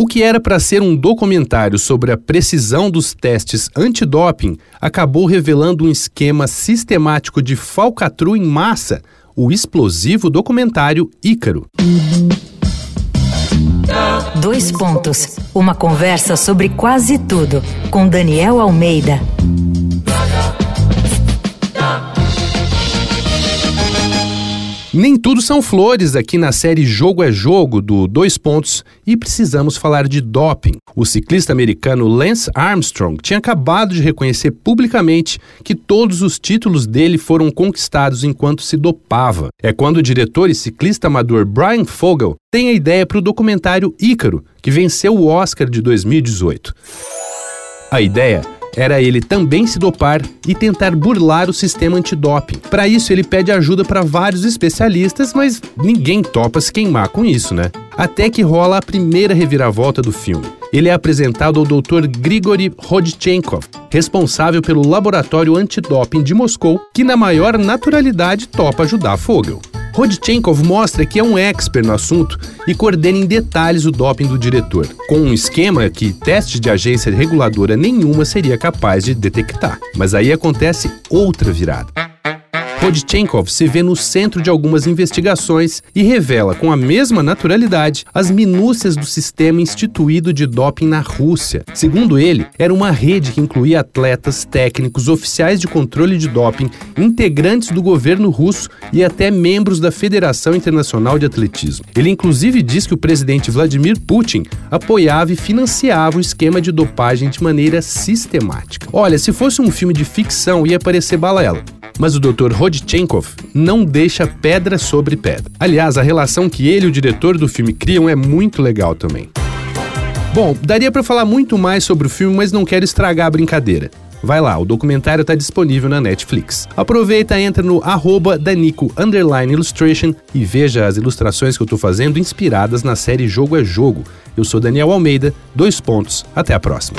O que era para ser um documentário sobre a precisão dos testes antidoping acabou revelando um esquema sistemático de falcatrua em massa, o explosivo documentário Ícaro. Dois pontos. Uma conversa sobre quase tudo com Daniel Almeida. Nem tudo são flores aqui na série Jogo é Jogo do Dois Pontos e precisamos falar de doping. O ciclista americano Lance Armstrong tinha acabado de reconhecer publicamente que todos os títulos dele foram conquistados enquanto se dopava. É quando o diretor e ciclista amador Brian Fogel tem a ideia para o documentário Ícaro, que venceu o Oscar de 2018. A ideia era ele também se dopar e tentar burlar o sistema antidoping. Para isso, ele pede ajuda para vários especialistas, mas ninguém topa se queimar com isso, né? Até que rola a primeira reviravolta do filme. Ele é apresentado ao Dr. Grigory Rodchenkov, responsável pelo laboratório antidoping de Moscou, que na maior naturalidade topa ajudar Fogel. Rodchenkov mostra que é um expert no assunto e coordena em detalhes o doping do diretor, com um esquema que testes de agência reguladora nenhuma seria capaz de detectar. Mas aí acontece outra virada. Rodchenkov se vê no centro de algumas investigações e revela com a mesma naturalidade as minúcias do sistema instituído de doping na Rússia. Segundo ele, era uma rede que incluía atletas, técnicos, oficiais de controle de doping, integrantes do governo russo e até membros da Federação Internacional de Atletismo. Ele inclusive diz que o presidente Vladimir Putin apoiava e financiava o esquema de dopagem de maneira sistemática. Olha, se fosse um filme de ficção ia parecer balela. Mas o Dr. Rodchenkov não deixa pedra sobre pedra. Aliás, a relação que ele e o diretor do filme criam é muito legal também. Bom, daria para falar muito mais sobre o filme, mas não quero estragar a brincadeira. Vai lá, o documentário está disponível na Netflix. Aproveita, entra no arroba Danico Illustration e veja as ilustrações que eu estou fazendo inspiradas na série Jogo é Jogo. Eu sou Daniel Almeida, dois pontos, até a próxima.